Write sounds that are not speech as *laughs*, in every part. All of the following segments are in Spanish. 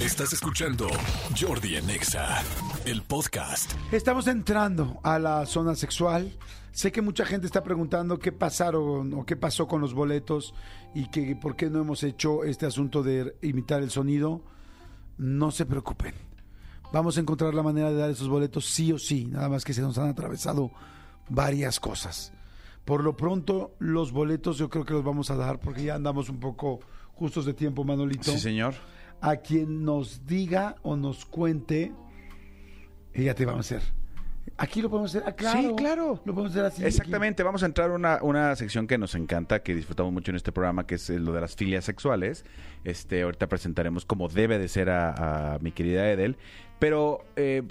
Estás escuchando Jordi en Exa, el podcast. Estamos entrando a la zona sexual. Sé que mucha gente está preguntando qué pasaron o qué pasó con los boletos y que por qué no hemos hecho este asunto de imitar el sonido. No se preocupen. Vamos a encontrar la manera de dar esos boletos sí o sí, nada más que se nos han atravesado varias cosas. Por lo pronto, los boletos yo creo que los vamos a dar porque ya andamos un poco justos de tiempo, Manolito. Sí, señor. A quien nos diga o nos cuente, ya te vamos a hacer. Aquí lo podemos hacer, ah, claro. Sí, claro. Lo podemos hacer así. Exactamente, vamos a entrar a una, una sección que nos encanta, que disfrutamos mucho en este programa, que es eh, lo de las filias sexuales. Este, ahorita presentaremos como debe de ser a, a mi querida Edel. Pero eh,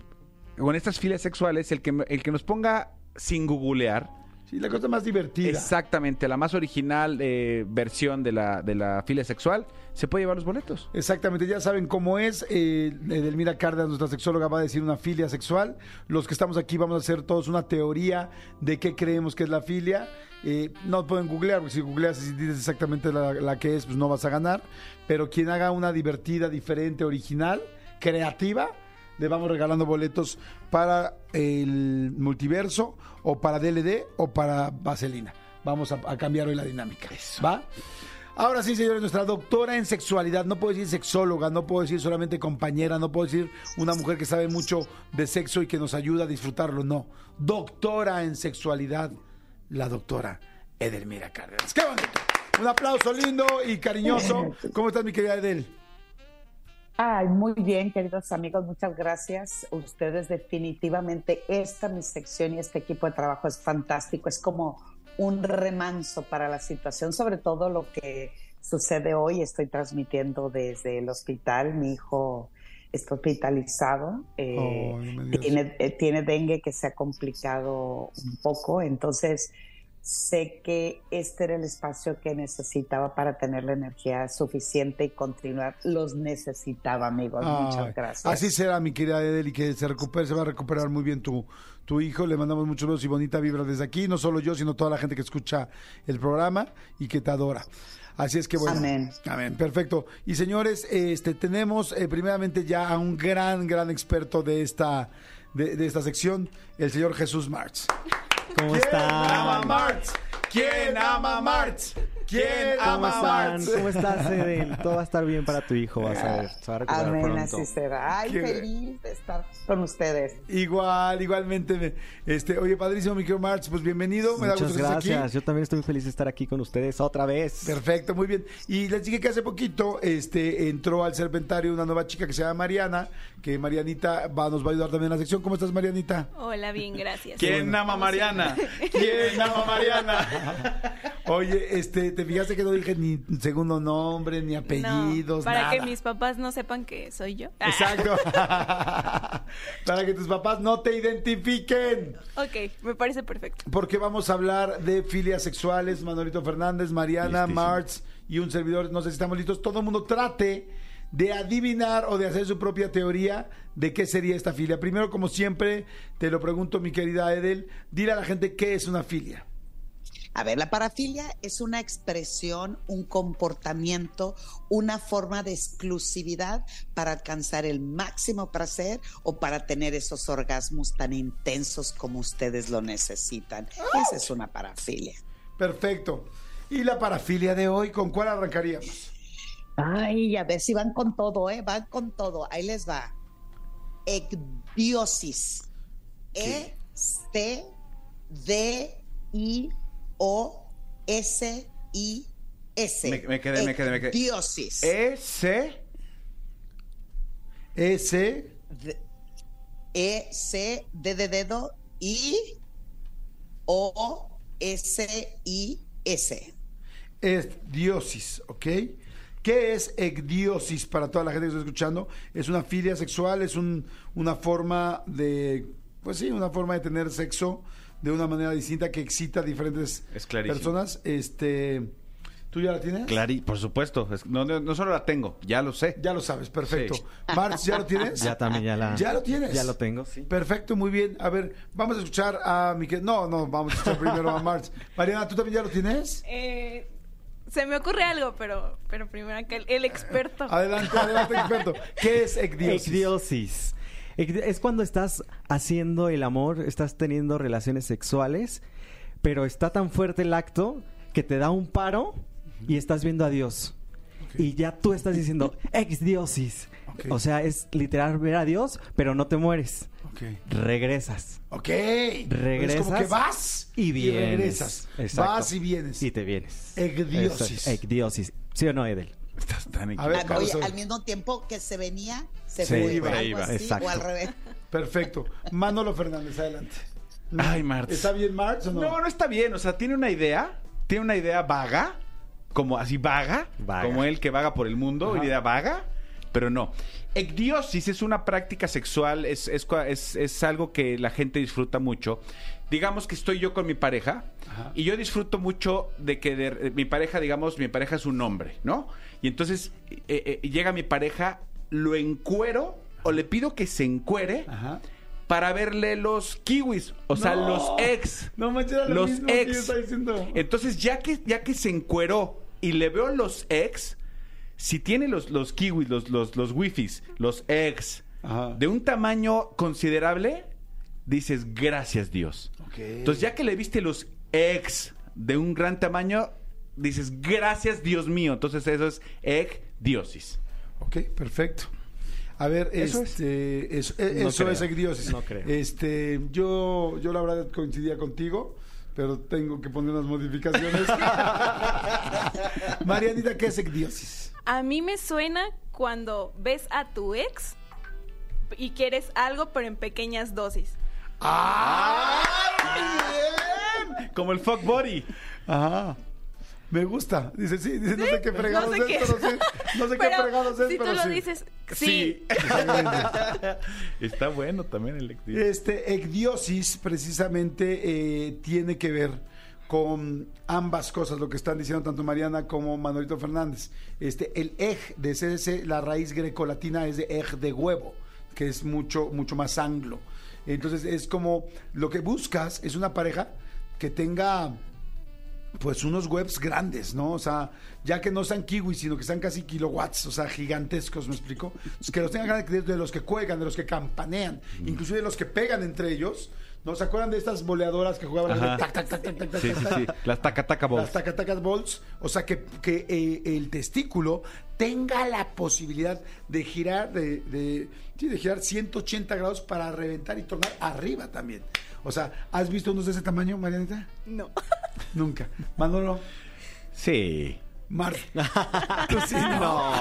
con estas filias sexuales, el que, el que nos ponga sin googlear, Sí, la cosa más divertida. exactamente la más original eh, versión de la, de la filia sexual, se puede llevar los boletos. Exactamente, ya saben cómo es. Eh, Edelmira Cárdenas, nuestra sexóloga, va a decir una filia sexual. Los que estamos aquí vamos a hacer todos una teoría de qué creemos que es la filia. Eh, no pueden googlear, porque si googleas y dices exactamente la, la que es, pues no vas a ganar. Pero quien haga una divertida, diferente, original, creativa, le vamos regalando boletos para el multiverso, o para DLD, o para Vaselina. Vamos a, a cambiar hoy la dinámica. ¿Va? Ahora sí, señores, nuestra doctora en sexualidad, no puedo decir sexóloga, no puedo decir solamente compañera, no puedo decir una mujer que sabe mucho de sexo y que nos ayuda a disfrutarlo, no. Doctora en sexualidad, la doctora Edelmira Cárdenas. ¡Qué bonito! Un aplauso lindo y cariñoso. ¿Cómo estás, mi querida Edel? Ay, muy bien, queridos amigos, muchas gracias. Ustedes definitivamente, esta mi sección y este equipo de trabajo es fantástico, es como un remanso para la situación, sobre todo lo que sucede hoy. Estoy transmitiendo desde el hospital, mi hijo está hospitalizado, eh, Oh, tiene, eh, tiene dengue que se ha complicado un poco, entonces sé que este era el espacio que necesitaba para tener la energía suficiente y continuar. Los necesitaba, amigos. Ay, Muchas gracias. Así será, mi querida Edel, y que se recupere, se va a recuperar muy bien tu, tu hijo. Le mandamos muchos besos y bonita vibra desde aquí, no solo yo, sino toda la gente que escucha el programa y que te adora. Así es que bueno. Amén. Amén, perfecto. Y señores, este tenemos eh, primeramente ya a un gran, gran experto de esta, de, de esta sección, el señor Jesús Marx. ¿Cómo ¿Quién ama están? Marx? ¿Quién ama Marx? ¿Quién ¿Cómo ama están? Marx? ¿Cómo estás, Edel? Todo va a estar bien para tu hijo, vas a ver. Se va a recuperar Amén, pronto. así será. Ay, Qué- feliz de estar con ustedes. Igual, igualmente. me- Este, oye, padrísimo, mi querido Marx, pues bienvenido. Me da Muchas gusto que estés aquí. gracias. Yo también estoy muy feliz de estar aquí con ustedes otra vez. Perfecto, muy bien. Y les dije que hace poquito este, entró al Serpentario una nueva chica que se llama Mariana, que Marianita va, nos va a ayudar también en la sección. ¿Cómo estás, Marianita? Hola, bien, gracias. ¿Quién ama a Mariana? *laughs* ¿Quién ama a Mariana? *laughs* Oye, este, ¿te fijaste que no dije ni segundo nombre, ni No, apellidos, para nada? que mis papás no sepan que soy yo. Ah, Exacto. *laughs* para que tus papás no te identifiquen. ok, me parece perfecto. Porque vamos a hablar de filias sexuales, Manolito Fernández, Mariana, Listísimo. Marx y un servidor. No sé si estamos listos. Todo el mundo trate de adivinar o de hacer su propia teoría de qué sería esta filia. Primero, como siempre, te lo pregunto, mi querida Edel, dile a la gente qué es una filia. A ver, la parafilia es una expresión, un comportamiento, una forma de exclusividad para alcanzar el máximo placer o para tener esos orgasmos tan intensos como ustedes lo necesitan. Esa es una parafilia. Perfecto. ¿Y la parafilia de hoy, con cuál arrancaríamos? Ay, a ver si van con todo, ¿eh? Van con todo. Ahí les va. Ecdiosis. E C D I O S I S. Me- me quedé, me quedé, me quedé. Ecdiosis. Ese. S. E C D de dedo I O S I S. es diosis, ¿ok? ¿Qué es ecdiosis para toda la gente que está escuchando? Es una filia sexual, es un, una forma de, pues sí, una forma de tener sexo de una manera distinta que excita a diferentes Es personas. Este, ¿Tú ya la tienes? Clari, por supuesto. Es- no, no, no solo la tengo, ya lo sé. Ya lo sabes, perfecto. Sí. *laughs* Marx, ¿ya lo tienes? Ya también ya la. ¿Ya lo tienes? Ya lo tengo, sí. Perfecto, muy bien. A ver, vamos a escuchar a Miquel. No, no, vamos a escuchar *laughs* primero a Marx. Mariana, ¿tú también ya lo tienes? Eh, Se me ocurre algo, pero, pero primero el, el experto. Adelante, adelante, experto. ¿Qué es *laughs* ecdiosis? Ecdiosis. Es cuando estás haciendo el amor, estás teniendo relaciones sexuales, pero está tan fuerte el acto que te da un paro y estás viendo a Dios. Y ya tú estás diciendo ecdiosis. Ok. O sea, es literal ver a Dios, pero no te mueres. Regresas. Ok. Regresas Es como que vas y vienes. regresas. Exacto. Vas y vienes. Y te vienes. Ecdiosis. Ecdiosis. ¿Sí o no, Edel? Estás tan A ver, equivocado. Oye, al mismo tiempo que se venía, se Se fue. iba. iba, así, exacto. O al revés. Perfecto. Manolo Fernández, adelante. Ay, Marx. ¿Está bien Marx o no? No, no está bien. O sea, tiene una idea, tiene una idea vaga, como así vaga, Vaga. como él que vaga por el mundo, Ajá. una idea vaga, pero no. Ecdiosis es una práctica sexual, es, es, es- es algo que la gente disfruta mucho. Digamos que estoy yo con mi pareja Ajá. y yo disfruto mucho de que de- de mi pareja, digamos, mi pareja es un hombre, ¿no? Y entonces eh, eh, llega mi pareja, lo encuero o le pido que se encuere Ajá. para verle los kiwis, o sea, No. los ex. No manches, lo los mismo que yo ex. estaba diciendo. Entonces, ya que, ya que se encueró y le veo los ex, si tiene los, los kiwis, los, los, los wifis, los ex, Ajá. de un tamaño considerable, dices, gracias Dios. Entonces, ya que le viste los ex de un gran tamaño, dices, gracias Dios mío. Entonces, eso es ecdiosis. Ok, perfecto. A ver, Eso es. este, eso, eh, No eso creo, es ecdiosis. no creo. Este, yo, yo la verdad coincidía contigo, pero tengo que poner unas modificaciones. *laughs* Marianita, ¿qué es ecdiosis? A mí me suena cuando ves a tu ex y quieres algo, pero en pequeñas dosis. Como el fuck body. Ajá. Me gusta. Dice, sí, dice, no sé qué fregados no sé es, qué. pero sí. No sé qué Pero fregados es, si pero tú lo sí. dices, sí. *laughs* Está bueno también el ecdiosis. Este, ecdiosis precisamente eh, tiene que ver con ambas cosas, lo que están diciendo tanto Mariana como Manuelito Fernández. Este, el ej de CDC, la raíz grecolatina es de ej de huevo, que es mucho, mucho más anglo. Entonces es como lo que buscas es una pareja que tenga pues unos webs grandes, ¿no? O sea, ya que no sean kiwis, sino que sean casi kilowatts, o sea, gigantescos, ¿me explico? Que los tengan grandes, de los que cuelgan, de los que campanean, inclusive de los que pegan entre ellos, ¿no? ¿Se acuerdan de estas boleadoras que jugaban Ajá. de tac, tac, tac, tac, tac, tac, Sí, tac, sí, sí. Las taca-taca balls. Las tacatacas balls, o sea, que, que, eh, el testículo tenga la posibilidad de girar, de, de, sí, de girar 180 grados para reventar y tornar arriba también. O sea, ¿has visto unos de ese tamaño, Marianita? No. Nunca. Manolo. Sí. Mar. *laughs* Tú sí, no.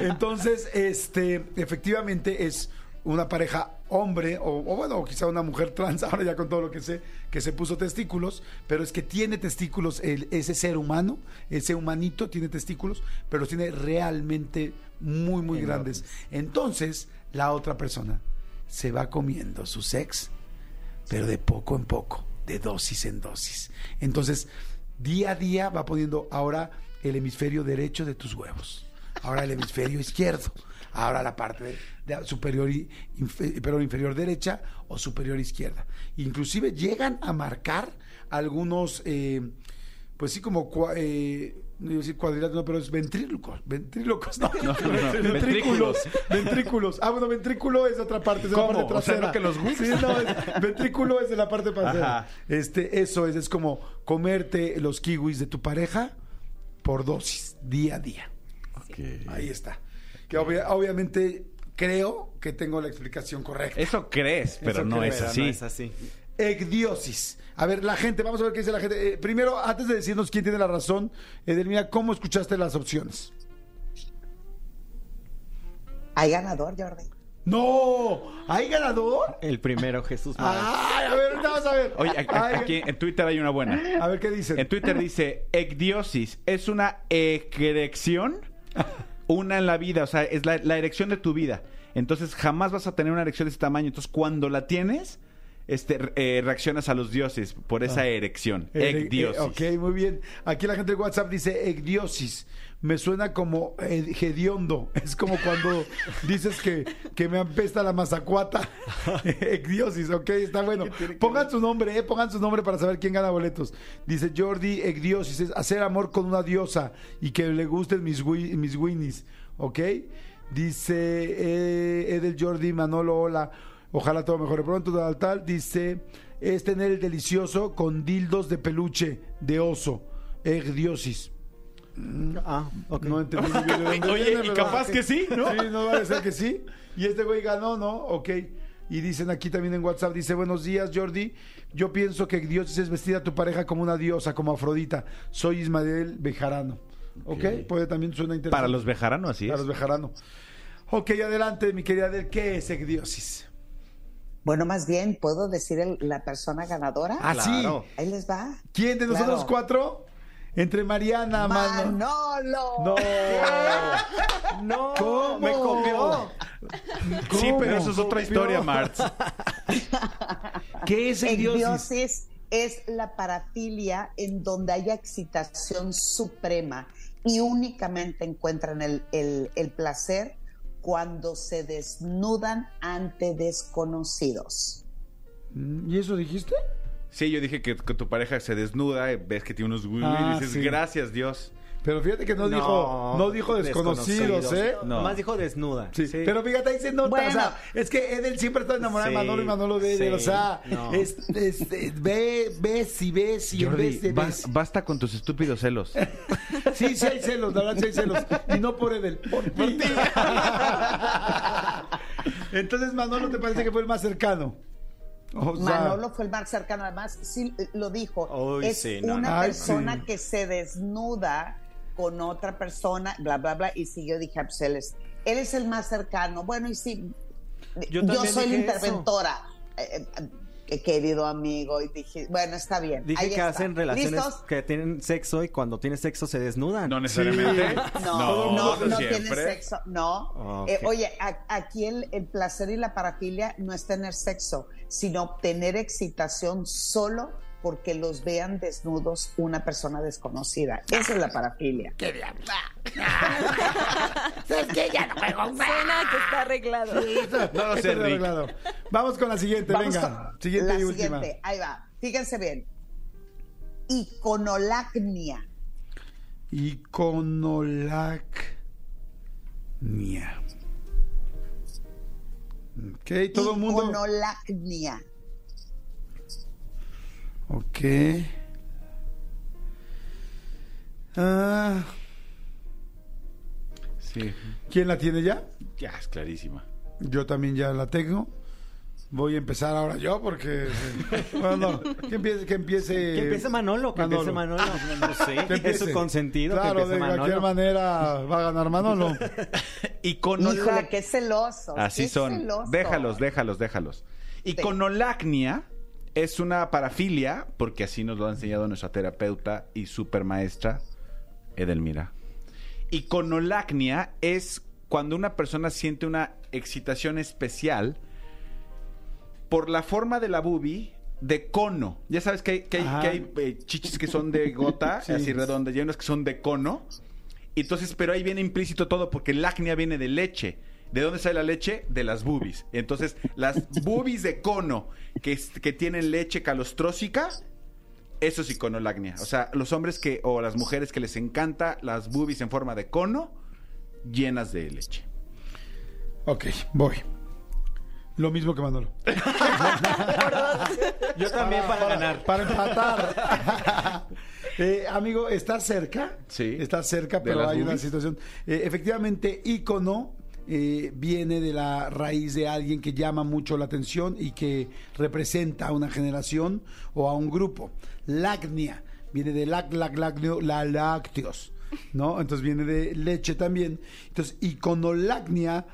Entonces, este, efectivamente es una pareja hombre, o, o bueno, o quizá una mujer trans, *laughs* ahora ya con todo lo que sé, que se puso testículos, pero es que tiene testículos el- ese ser humano, ese humanito tiene testículos, pero los tiene realmente muy, muy grandes. Entonces, la otra persona se va comiendo su sex pero de poco en poco, de dosis en dosis. Entonces, día a día va poniendo ahora el hemisferio derecho de tus huevos, ahora el hemisferio izquierdo, ahora la parte de, superior, y perdón, inferior derecha o superior izquierda. Inclusive llegan a marcar algunos, eh, pues sí, como... eh, no iba a decir cuadriláteros, no, pero es ventrílocos. Ventrílocos, *laughs* no. no, Ventrículos. ventrículos. Ventrículos. Ah, bueno, ventrículo es otra parte, es de la parte O sea, trasera. ¿no que los Sí, no, es- ventrículo es de la parte trasera. Ajá. Este, eso es, es como comerte los kiwis de tu pareja por dosis, día a día. Ahí está. Que obvia- obviamente creo que tengo la explicación correcta. Eso crees, pero Eso no creo, es así. no es así. Ecdiosis. A ver, la gente, vamos a ver qué dice la gente. Eh, primero, antes de decirnos quién tiene la razón, Edelmira, ¿cómo escuchaste las opciones? Hay ganador, Jordi. ¡No! ¿Hay ganador? El primero, Jesús. ¡Ay! A ver, ahorita vamos a ver. Oye, a- a- Ay, aquí en Twitter hay una buena. A ver qué dicen. En Twitter dice, ecdiosis es una erección, una en la vida, o sea, es la, la erección de tu vida. Entonces jamás vas a tener una erección de ese tamaño. Entonces cuando la tienes, este, eh, reaccionas a los dioses por esa erección. Eh, Ecdiosis. eh, ok, muy bien. Aquí la gente de WhatsApp dice ecdiosis. Me suena como eh, hediondo. *laughs* Es como cuando dices que, que me apesta la mazacuata. *laughs* Ecdiosis, ok, está bueno. Pongan su nombre, eh, pongan su nombre para saber quién gana boletos. Dice Jordi Ecdiosis, es hacer amor con una diosa y que le gusten mis, mis winnies, ok. Dice eh, Edel Jordi Manolo, hola. Ojalá todo mejore pronto, tal, tal. Dice, es tener el delicioso con dildos de peluche de oso. Ecdiosis. Ah, ok. No entendí muy bien de dónde Oye, viene, y pero- capaz que sí, ¿no? Sí, no va a ser que sí. Y este güey ganó, ¿no? Ok. Y dicen aquí también en WhatsApp, dice, buenos días, Jordi. Yo pienso que Dios es vestir a tu pareja como una diosa, como Afrodita. Soy Ismael Bejarano. ¿Ok? Puede también suena interesante. Para los bejaranos, así Para es. los Bejarano. Ok, adelante, mi querida Adel. ¿Qué es Ecdiosis? Bueno, más bien, ¿puedo decir el- la persona ganadora? ¿Ah, sí? Claro. Ahí les va. ¿Quién de nosotros Claro. cuatro? Entre Mariana, Mano. Manolo. No. No, ¿Cómo? me copió. Sí, pero eso es otra historia, Marx. ¿Qué es Ecdiosis? Ecdiosis es la parafilia en donde haya excitación suprema y únicamente encuentran el, el- el placer cuando se desnudan ante desconocidos. ¿Y eso dijiste? Sí, yo dije que, que tu pareja se desnuda, y ves que tiene unos güey Ah, y dices, sí. gracias Dios. Pero fíjate que no, dijo, no dijo desconocidos, ¿eh? No. Nomás dijo desnuda. Sí, pero fíjate, ahí se nota, Bueno. o sea, es que Edel siempre está enamorado de Sí, Manolo y Manolo de Edel, o sí, sea, no. es, es- es- ve, ves y ves y en Jordi, vez de ba- ves. basta con tus estúpidos celos. *laughs* Sí, sí hay celos, la verdad sí hay celos, y no por Edel, por ti. *laughs* *laughs* Entonces, Manolo, ¿te parece que fue el más cercano? O sea, Manolo fue el más cercano, además, sí lo dijo. Es sí, no, una. Ay, persona sí. que se desnuda con otra persona, bla, bla, bla, y sí, yo dije, ah, pues él es, él es el más cercano. Bueno, y sí, Yo soy la dije eso. Eh, querido amigo, y dije, bueno, está bien. Dije ahí que está. hacen relaciones ¿Listos? que tienen sexo y cuando tienen sexo se desnudan. No necesariamente. *laughs* No, no, no, tiene sexo, no. Eh, oye, a- aquí el, el placer y la parafilia no es tener sexo, sino obtener excitación solo porque los vean desnudos una persona desconocida. Esa es la parafilia. Suena *laughs* que está arreglado. *laughs* No lo sé, es Rick. arreglado. Vamos con la siguiente, Vamos venga. con Siguiente la y última. siguiente, ahí va. Fíjense bien. Iconolacnia. Iconolacnia. Ok, todo el mundo. Iconolacnia. Ok. Ah, Sí, ¿Quién la tiene ya? ya es clarísima. Yo también ya la tengo. Voy a empezar ahora yo porque... *laughs* Bueno, no, que empiece... Que empiece, Que empiece Manolo, que empiece Manolo. *laughs* No sé, Que es su consentido Claro, que empiece de cualquier Manolo. manera va a ganar Manolo. *laughs* Híjole, qué celoso. Así qué son. celoso. Déjalos, déjalos, déjalos. Iconolacnia es una parafilia, porque así nos lo ha enseñado nuestra terapeuta y supermaestra Edelmira. Iconolacnia es cuando una persona siente una excitación especial por la forma de la boobie de cono. Ya sabes que hay, que hay, Ajá. que hay, eh, chichis que son de gota, *laughs* Sí. así redondas, y hay unas que son de cono. Y Entonces, pero ahí viene implícito todo porque el acnia viene de leche. ¿De dónde sale la leche? De las boobies. Entonces, las *laughs* boobies de cono que, que tienen leche calostrócica, eso es iconolacnia. O sea, los hombres que, o las mujeres que les encanta las boobies en forma de cono, llenas de leche. Ok, voy. Lo mismo que Manolo. *laughs* Yo también para ganar. Para empatar. *laughs* Eh, amigo, ¿estás cerca? Sí. Estás cerca, ¿De pero hay una situación. Eh, efectivamente, ícono eh, viene de la raíz de alguien que llama mucho la atención y que representa a una generación o a un grupo. Lacnia viene de lac, lac, lacneo, la lácteos, ¿no? Entonces viene de leche también. Entonces, iconolacnia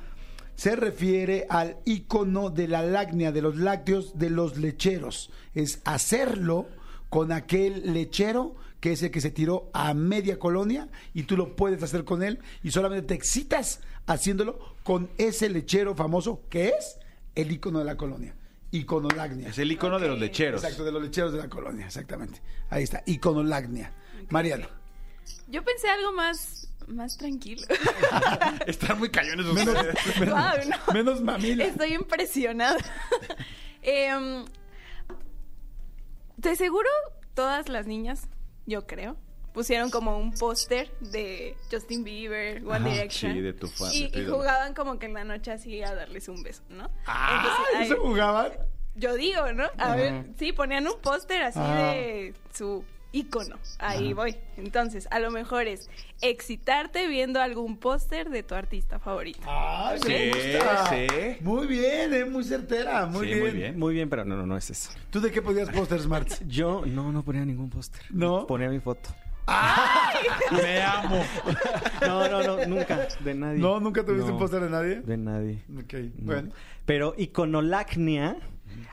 se refiere al icono de la lacnia, de los lácteos, de los lecheros. Es hacerlo con aquel lechero que es el que se tiró a media colonia y tú lo puedes hacer con él y solamente te excitas haciéndolo con ese lechero famoso que es el icono de la colonia. Iconolagnia. Es el icono de los lecheros. Exacto, de los lecheros de la colonia, exactamente. Ahí está, iconolagnia. Mariano. Yo pensé algo más, más tranquilo. *laughs* Están muy cañones Menos, ustedes. menos, no. menos mamila. Estoy impresionada. *laughs* Em, de seguro todas las niñas, yo creo, pusieron como un póster de Justin Bieber, One Direction. sí, de tu fan, y, y jugaban como que en la noche así a darles un beso, ¿no? Ah, Entonces, ¿eso jugaban? yo digo, ¿no? A ver, sí, ponían un póster así de su ícono. Ahí voy. Entonces, a lo mejor es excitarte viendo algún póster de tu artista favorito. Ah, Sí, me gusta. sí. Muy bien, eh, muy certera, muy, Sí, bien. muy bien. Muy bien, pero no, no, no es eso. ¿Tú de qué podías póster, Smart? *laughs* Yo no, no ponía ningún póster. ¿No? Ponía mi foto. *laughs* Me amo. No, no, no, nunca. De nadie. No, ¿nunca tuviste No, un póster de nadie? De nadie. Ok, No. bueno. Pero iconolacnia,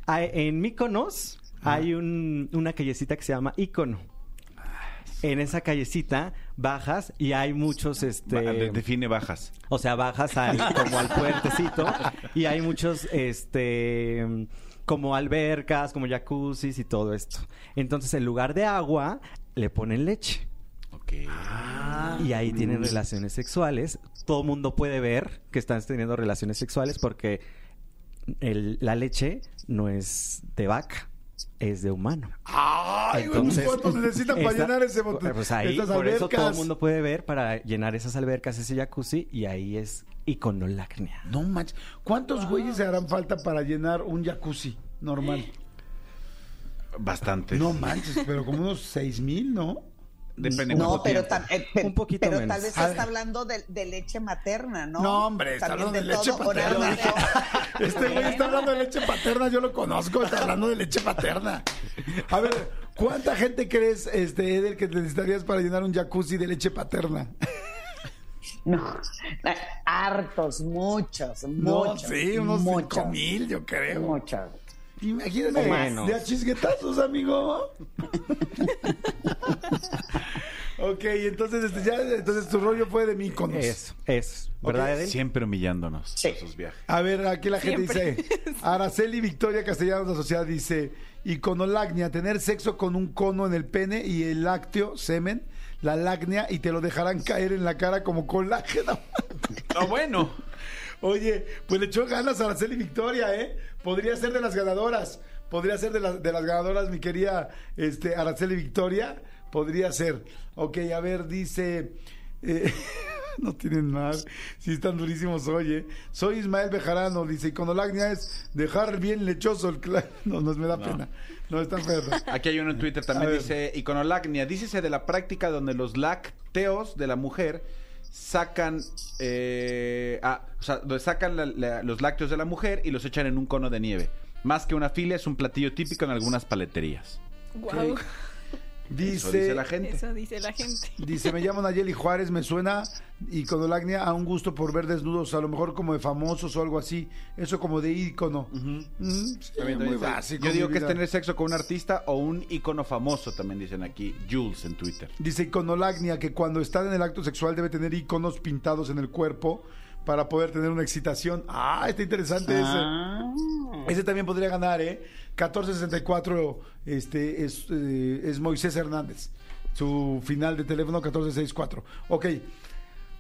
en Mykonos hay un- una callecita que se llama Icono. En esa callecita bajas y hay muchos, este... de- define bajas. O sea, bajas al, *laughs* como al puertecito y hay muchos, este, como albercas, como jacuzzis y todo esto. Entonces, en lugar de agua, le ponen leche. Ok. Y ahí tienen relaciones sexuales. Todo mundo puede ver que están teniendo relaciones sexuales porque el- la leche no es de vaca, es de humano. Ay, Entonces, ¿cuántos *laughs* necesitan para esta- llenar ese bote? Pues ahí, esas por eso todo el mundo puede ver para llenar esas albercas, ese jacuzzi, y ahí es iconolacnia. No manches. ¿Cuántos güeyes se harán falta para llenar un jacuzzi normal? Bastantes. No manches, pero como unos seis mil, ¿no? Depende No, cuánto pero, tam- eh, pe- Un poquito pero menos. tal vez está hablando de, de leche materna, ¿no? No, hombre, está hablando de leche paterna. Este güey está hablando de leche paterna, yo lo conozco, está hablando de leche paterna. A ver, ¿cuánta gente crees, este, Edel, que necesitarías para llenar un jacuzzi de leche paterna? No, hartos, muchos, No, muchos. sí, unos muchos, cinco mil, yo creo. Muchos. Imagínate, de a chisguetazos, amigo. *laughs* ok, entonces, este, ya, entonces tu rollo fue de Míconos. Eso, eso. ¿Verdad? Siempre humillándonos Sí. sus viajes. A ver, aquí la gente Siempre. dice, Araceli Victoria Castellanos Asociada dice, iconolagnia, tener sexo con un cono en el pene y el lácteo, semen, la lagnia y te lo dejarán caer en la cara como colágeno. No, *laughs* bueno. Oye, pues le echó ganas a Araceli Victoria, ¿eh? Podría ser de las ganadoras. Podría ser de, las de las ganadoras, mi querida este, Araceli Victoria. Podría ser. Ok, a ver, dice... eh, *laughs* no tienen más. Sí, están durísimos hoy, ¿eh? Soy Ismael Bejarano. Dice, iconolagnia es dejar bien lechoso el... cla-". *laughs* No, no, me da pena. No, está feo. *laughs* Aquí hay uno en Twitter A también, ver. dice iconolacnia. Dícese de la práctica donde los lácteos de la mujer sacan, eh, ah, o sea, donde sacan la- la- los lácteos de la mujer y los echan en un cono de nieve. Más que una filia, es un platillo típico en algunas paleterías. Wow. Dice... Eso dice la gente. Eso dice la gente. Dice, me llamo Nayeli Juárez, me suena iconolagnia a un gusto por ver desnudos, a lo mejor como de famosos o algo así. Eso como de ícono. Mm, sí, También muy básico. Yo digo que es tener sexo con un artista o un icono famoso, también dicen aquí, Jules en Twitter. Dice iconolagnia que cuando están en el acto sexual debe tener iconos pintados en el cuerpo para poder tener una excitación. Ah, está interesante Ah. ese. Ese también podría ganar, ¿eh? 1464 este, es, eh, es Moisés Hernández. Su final de teléfono 1464. Ok.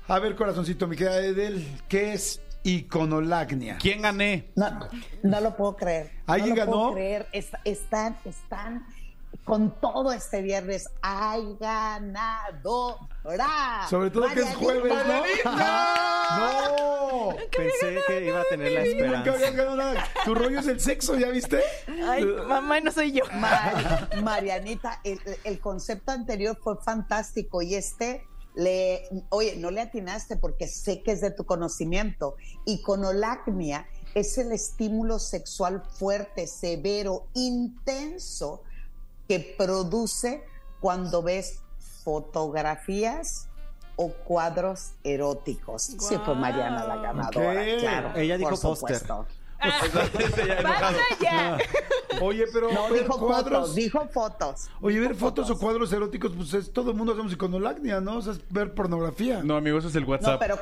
A ver, corazoncito, mi querida Edel, ¿qué es iconolagnia? ¿Quién gané? No, no lo puedo creer. ¿Alguien no lo puedo ganó? creer. Est- están, están con todo este viernes. ¡Hay ganadora! Sobre todo que es jueves, ¿no? ¡No! Pensé que iba a tener la esperanza. Tu rollo es el sexo, ¿ya viste? Ay, mamá, no soy yo. Mari- Marianita, el, el concepto anterior fue fantástico y este le, oye, no le atinaste porque sé que es de tu conocimiento. Iconolacnia es el estímulo sexual fuerte, severo, intenso que produce cuando ves fotografías o cuadros eróticos. Sí, fue Mariana la ganadora, claro. Ella dijo por póster. supuesto. *laughs* ¡Basta ya! Oye, pero No, ver dijo cuadros. fotos, dijo fotos. Oye, ver fotos o cuadros eróticos, pues es, todo el mundo hacemos iconolagnia, ¿no? O sea, es ver pornografía. No, amigo, eso es el No, WhatsApp. pero,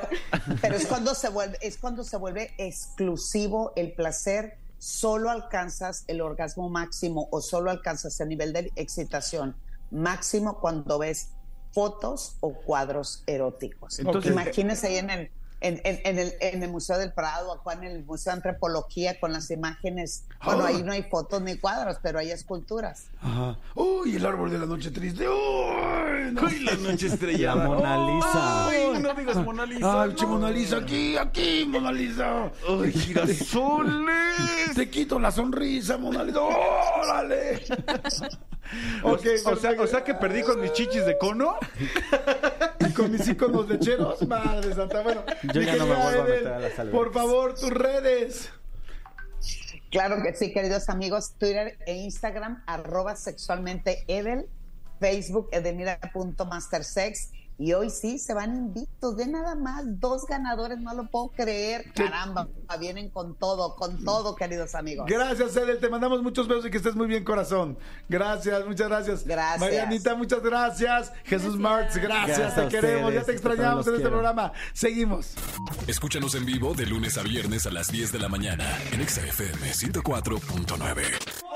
pero es cuando se vuelve, es cuando se vuelve exclusivo el placer, solo alcanzas el orgasmo máximo o solo alcanzas el nivel de excitación máximo cuando ves fotos o cuadros eróticos. Entonces- Imagínense ahí en el, en, en- en el, en el Museo del Prado, acá en el Museo de Antropología, con las imágenes. Bueno, Ah. ahí no hay fotos ni cuadros, pero hay esculturas. Ajá. Uy, el árbol de la noche triste. Uy, no. Uy, la noche estrellada. *laughs* La Mona Lisa. Ay, no digas Mona Lisa. Ay, che, Mona Lisa, aquí, aquí, Mona Lisa. Ay, girasoles. Te quito la sonrisa, Mona Lisa. ¡Órale! O- *laughs* ok, o, sea, o sea que perdí con mis chichis de cono. *laughs* con mis iconos lecheros. Madre santa. Bueno, Yo ya no me vuelvo a meter a las albercas. Por favor, tus redes. Claro que sí, queridos amigos. Twitter e Instagram, arroba sexualmente Edel, Facebook edelmira.mastersex. Y hoy sí se van invictos de nada más. Dos ganadores, no lo puedo creer. Caramba, vienen con todo, con todo, queridos amigos. Gracias, Edel. Te mandamos muchos besos y que estés muy bien, corazón. Gracias, muchas gracias. Gracias. Marianita, muchas gracias. Jesús Marx, gracias. Gracias te queremos. Ya te extrañamos en este quiero. programa. Seguimos. Escúchanos en vivo de lunes a viernes a las 10 de la mañana en Exa FM 104.9.